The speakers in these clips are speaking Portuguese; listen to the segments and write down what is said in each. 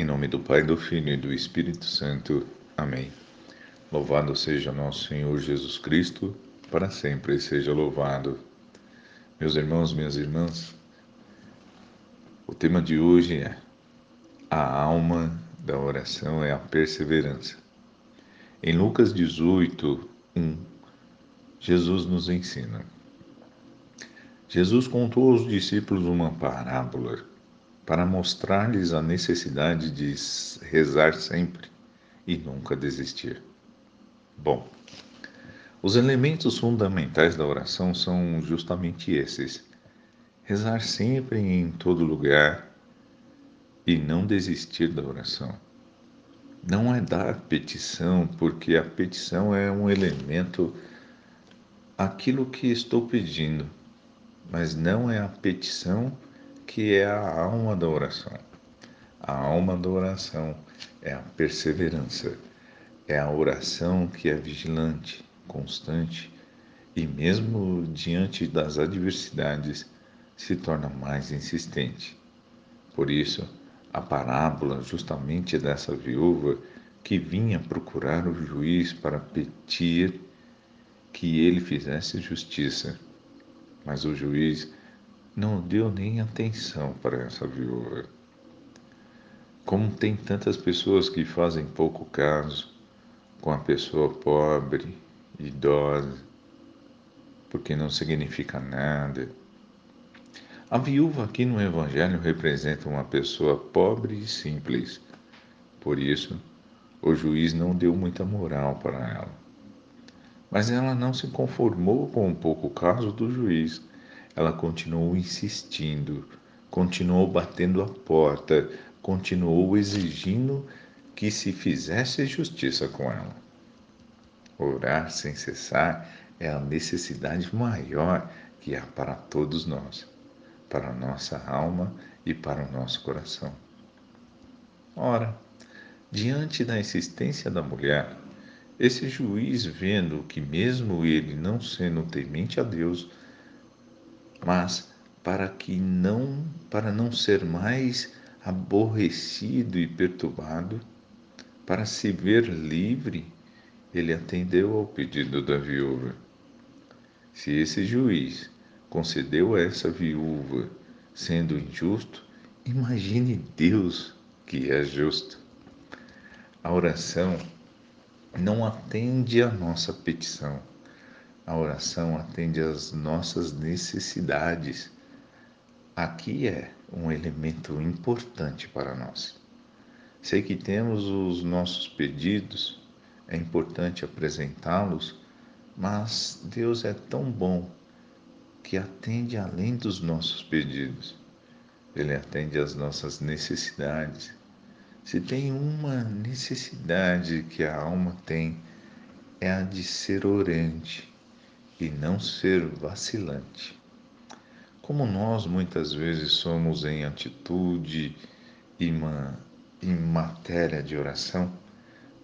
Em nome do Pai, do Filho e do Espírito Santo. Amém. Louvado seja nosso Senhor Jesus Cristo, para sempre seja louvado. Meus irmãos, minhas irmãs, o tema de hoje é a alma da oração é a perseverança. Em Lucas 18, 1, Jesus nos ensina. Jesus contou aos discípulos uma parábola para mostrar-lhes a necessidade de rezar sempre e nunca desistir. Bom, os elementos fundamentais da oração são justamente esses: rezar sempre em todo lugar e não desistir da oração. Não é dar petição, porque a petição é um elemento, aquilo que estou pedindo, mas não é a petição que é a alma da oração. A alma da oração é a perseverança, é a oração que é vigilante, constante e, mesmo diante das adversidades, se torna mais insistente. Por isso, a parábola justamente dessa viúva que vinha procurar o juiz para pedir que ele fizesse justiça, mas o juiz não deu nem atenção para essa viúva. Como tem tantas pessoas que fazem pouco caso com a pessoa pobre, idosa, porque não significa nada. A viúva aqui no Evangelho representa uma pessoa pobre e simples. Por isso, o juiz não deu muita moral para ela. Mas ela não se conformou com o pouco caso do juiz ela continuou insistindo, continuou batendo a porta, continuou exigindo que se fizesse justiça com ela. Orar sem cessar é a necessidade maior que há para todos nós, para a nossa alma e para o nosso coração. Ora, diante da insistência da mulher, esse juiz, vendo que, mesmo ele não sendo temente a Deus, mas para que não para não ser mais aborrecido e perturbado, para se ver livre, ele atendeu ao pedido da viúva. Se esse juiz concedeu a essa viúva sendo injusto, imagine Deus que é justo. A oração não atende à nossa petição, a oração atende às nossas necessidades. Aqui é um elemento importante para nós. Sei que temos os nossos pedidos, é importante apresentá-los, mas Deus é tão bom que atende além dos nossos pedidos. Ele atende às nossas necessidades. Se tem uma necessidade que a alma tem, é a de ser orante, e não ser vacilante. Como nós muitas vezes somos em atitude e em matéria de oração,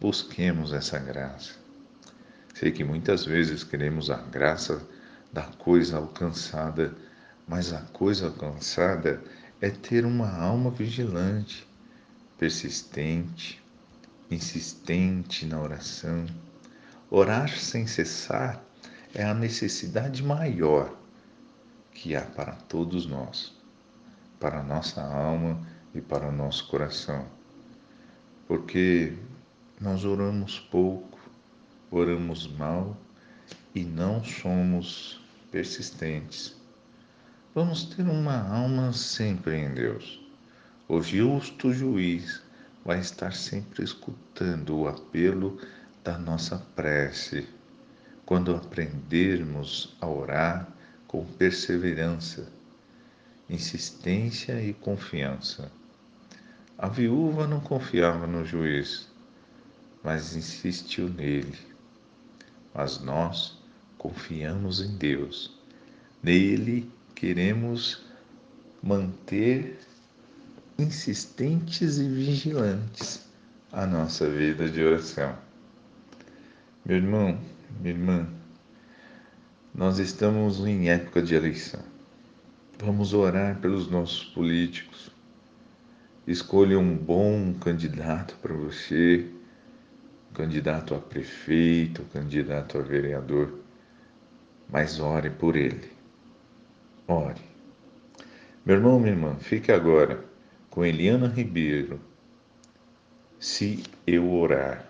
busquemos essa graça. Sei que muitas vezes queremos a graça da coisa alcançada, mas a coisa alcançada é ter uma alma vigilante, persistente, insistente na oração. Orar sem cessar é a necessidade maior que há para todos nós, para a nossa alma e para o nosso coração. Porque nós oramos pouco, oramos mal e não somos persistentes. Vamos ter uma alma sempre em Deus. O justo juiz vai estar sempre escutando o apelo da nossa prece quando aprendermos a orar com perseverança, insistência e confiança. A viúva não confiava no juiz, mas insistiu nele. Mas nós confiamos em Deus. Nele queremos manter insistentes e vigilantes a nossa vida de oração. Meu irmão, minha irmã, nós estamos em época de eleição. Vamos orar pelos nossos políticos. Escolha um bom candidato para você, candidato a prefeito, candidato a vereador, mas ore por ele. Ore. Meu irmão, minha irmã, fique agora com Eliana Ribeiro. Se eu orar.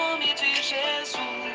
nome de Jesus.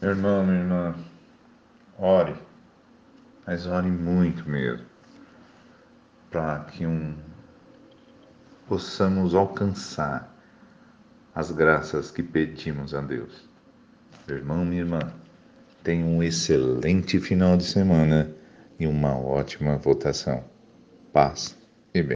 Meu irmão, minha irmã, ore, mas ore muito mesmo, para que um, possamos alcançar as graças que pedimos a Deus. Meu irmão, minha irmã, tenha um excelente final de semana e uma ótima votação. Paz